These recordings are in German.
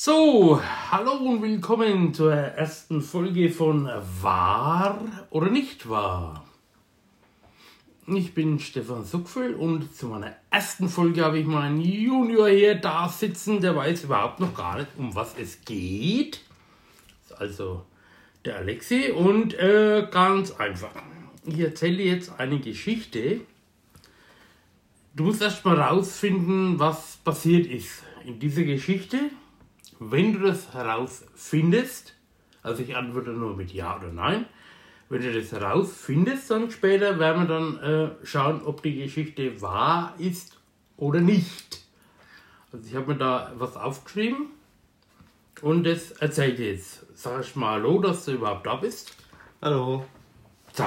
So, hallo und willkommen zur ersten Folge von Wahr oder nicht wahr? Ich bin Stefan Suckfüll und zu meiner ersten Folge habe ich meinen Junior hier da sitzen, der weiß überhaupt noch gar nicht, um was es geht. Also der Alexi und äh, ganz einfach. Ich erzähle jetzt eine Geschichte. Du musst erst mal rausfinden, was passiert ist in dieser Geschichte. Wenn du das herausfindest, also ich antworte nur mit Ja oder Nein, wenn du das herausfindest, dann später werden wir dann äh, schauen, ob die Geschichte wahr ist oder nicht. Also ich habe mir da was aufgeschrieben und das erzähle ich jetzt. Sag ich mal Hallo, dass du überhaupt da bist. Hallo. So.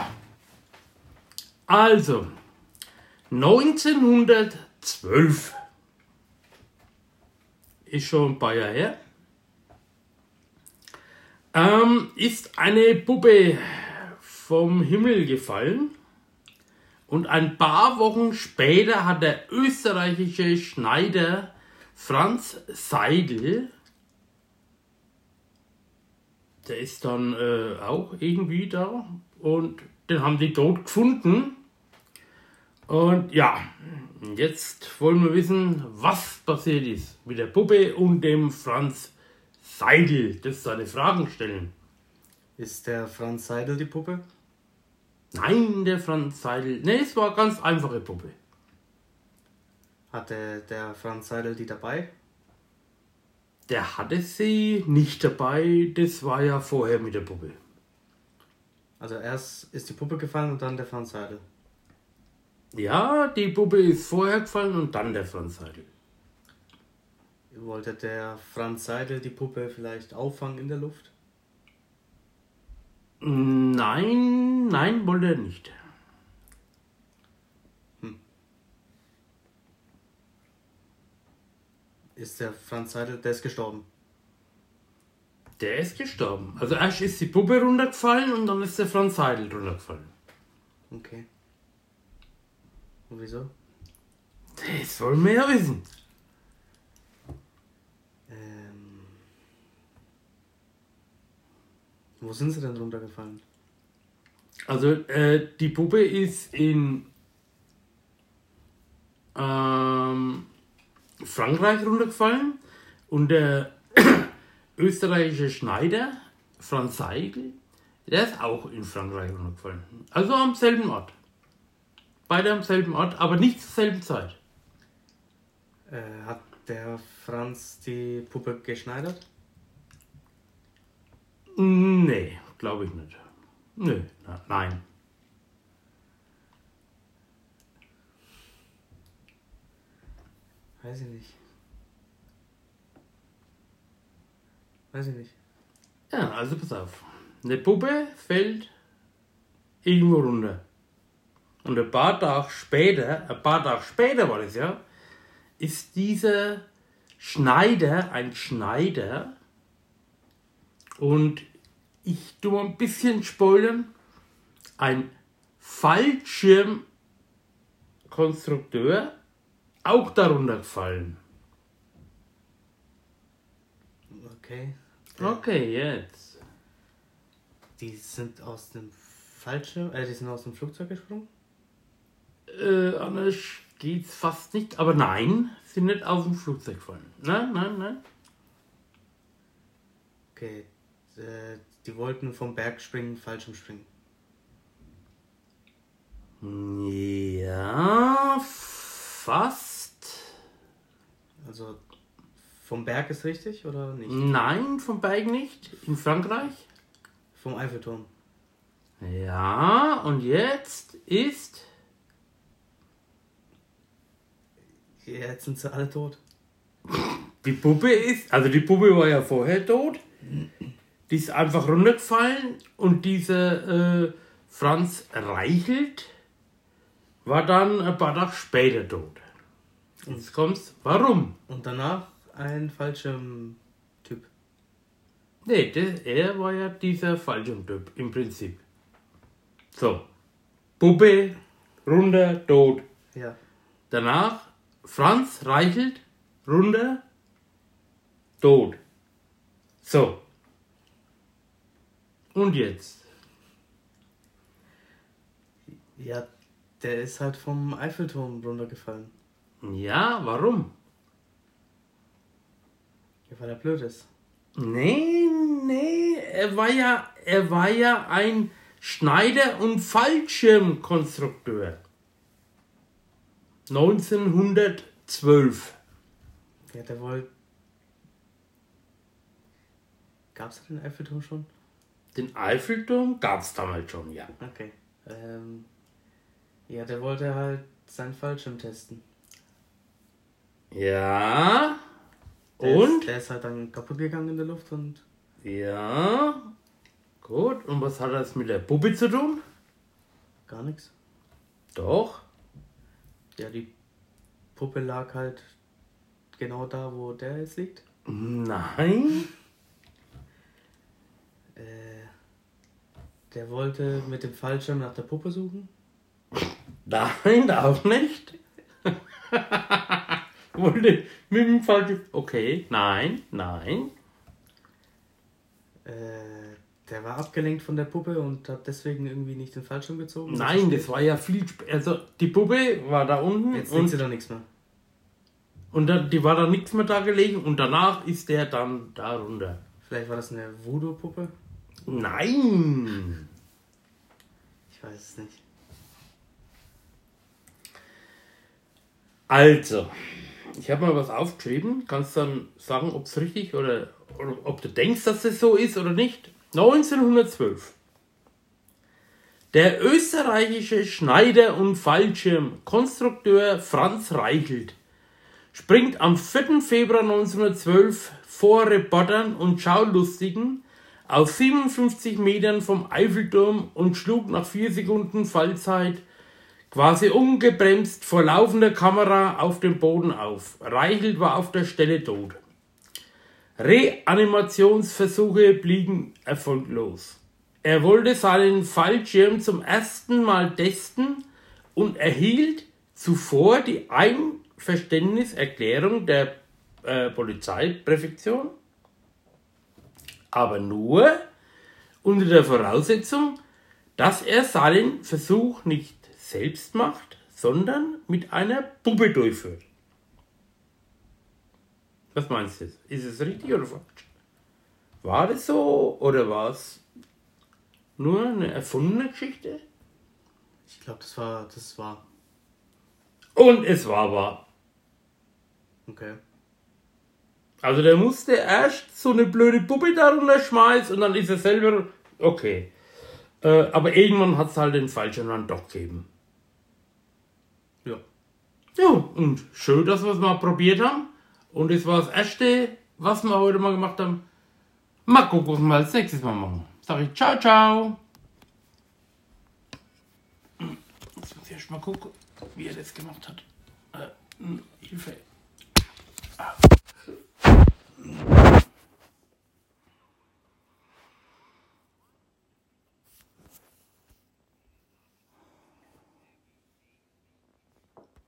Also, 1912 ist schon ein paar Jahre her, ähm, ist eine Puppe vom Himmel gefallen. Und ein paar Wochen später hat der österreichische Schneider Franz Seidel, der ist dann äh, auch irgendwie da. Und den haben die tot gefunden. Und ja, jetzt wollen wir wissen, was passiert ist mit der Puppe und dem Franz Seidel. Das seine Fragen stellen. Ist der Franz Seidel die Puppe? Nein, der Franz Seidel. Ne, es war eine ganz einfache Puppe. Hatte der Franz Seidel die dabei? Der hatte sie nicht dabei. Das war ja vorher mit der Puppe. Also erst ist die Puppe gefallen und dann der Franz Seidel. Ja, die Puppe ist vorher gefallen und dann der Franz Seidel. Wollte der Franz Seidel die Puppe vielleicht auffangen in der Luft? Nein, nein, wollte er nicht. Ist der Franz Seidel, der ist gestorben. Der ist gestorben. Also erst ist die Puppe runtergefallen und dann ist der Franz Seidel runtergefallen. Okay. Und wieso? Das wollen wir ja wissen. Ähm, wo sind sie denn runtergefallen? Also äh, die Puppe ist in ähm, Frankreich runtergefallen und der österreichische Schneider Franz Seidel, der ist auch in Frankreich runtergefallen. Also am selben Ort. Beide am selben Ort, aber nicht zur selben Zeit. Äh, hat der Franz die Puppe geschneidert? Nee, glaube ich nicht. Nö, na, nein. Weiß ich nicht. Weiß ich nicht. Ja, also pass auf. Eine Puppe fällt irgendwo runter. Und ein paar Tage später, ein paar Tage später war das ja, ist dieser Schneider ein Schneider. Und ich tue ein bisschen spoilern. Ein Fallschirmkonstrukteur auch darunter gefallen. Okay. Okay, jetzt. Die sind aus dem Fallschirm, äh, die sind aus dem Flugzeug gesprungen? Äh, anders geht's fast nicht. Aber nein, sind nicht aus dem Flugzeug gefallen. Nein, nein, nein. Okay. Äh, die wollten vom Berg springen, Fallschirm springen. Ja, fast. Also vom Berg ist richtig oder nicht? Nein, vom Berg nicht. In Frankreich. Vom Eiffelturm. Ja, und jetzt ist. Jetzt sind sie alle tot. Die Puppe ist. Also die Puppe war ja vorher tot. Die ist einfach runtergefallen und dieser äh, Franz Reichelt war dann ein paar Tage später tot. Jetzt kommt's. Warum? Und danach ein Fallschirmtyp. Nee, der, er war ja dieser Fallschirmtyp im Prinzip. So. Puppe, runter, tot. Ja. Danach Franz Reichelt, runter, tot. So. Und jetzt? Ja, der ist halt vom Eiffelturm runtergefallen. Ja, warum? Ja, weil er blöd ist. Nee, nee, er war ja, er war ja ein Schneider und Fallschirmkonstrukteur. 1912. Ja, der wollte. Gab's da den Eiffelturm schon? Den Eiffelturm gab es damals schon, ja. Okay. Ähm, ja, der wollte halt seinen Fallschirm testen. Ja. Der Und? Ist, der ist halt dann kaputt gegangen in der Luft und. Ja. Gut. Und was hat das mit der Puppe zu tun? Gar nichts. Doch. Ja, die Puppe lag halt genau da, wo der jetzt liegt. Nein. Äh, der wollte mit dem Fallschirm nach der Puppe suchen. Nein, auch nicht. Wollte mit dem Fallschirm. Okay, nein, nein. Äh, der war abgelenkt von der Puppe und hat deswegen irgendwie nicht den Fallschirm gezogen. Nein, das war ja viel. Also die Puppe war da unten Jetzt und, sie da nichts mehr. und dann, die war da nichts mehr da gelegen und danach ist der dann da runter. Vielleicht war das eine Voodoo-Puppe? Nein. Ich weiß es nicht. Also, ich habe mal was aufgeschrieben. Kannst dann sagen, ob es richtig oder, oder ob du denkst, dass es so ist oder nicht. 1912. Der österreichische Schneider und Fallschirmkonstrukteur Franz Reichelt springt am 4. Februar 1912 vor Reportern und Schaulustigen auf 57 Metern vom Eiffelturm und schlug nach 4 Sekunden Fallzeit quasi ungebremst vor laufender Kamera auf dem Boden auf. Reichelt war auf der Stelle tot. Reanimationsversuche blieben erfolglos. Er wollte seinen Fallschirm zum ersten Mal testen und erhielt zuvor die Einverständniserklärung der äh, Polizeipräfektion, aber nur unter der Voraussetzung, dass er seinen Versuch nicht selbst macht, sondern mit einer Puppe durchführt. Was meinst du? Ist es richtig oder falsch? War das so oder war es nur eine erfundene Geschichte? Ich glaube, das war. Das war. Und es war wahr. Okay. Also der musste erst so eine blöde Puppe darunter schmeißen und dann ist er selber okay. Äh, aber irgendwann hat es halt den falschen dann doch gegeben. Ja. Ja, und schön, dass wir es mal probiert haben. Und das war das erste, was wir heute mal gemacht haben. Mal gucken, was wir als nächstes Mal machen. Sag ich ciao, ciao. Jetzt muss ich erst mal gucken, wie er das gemacht hat. Äh, Hilfe. Ah.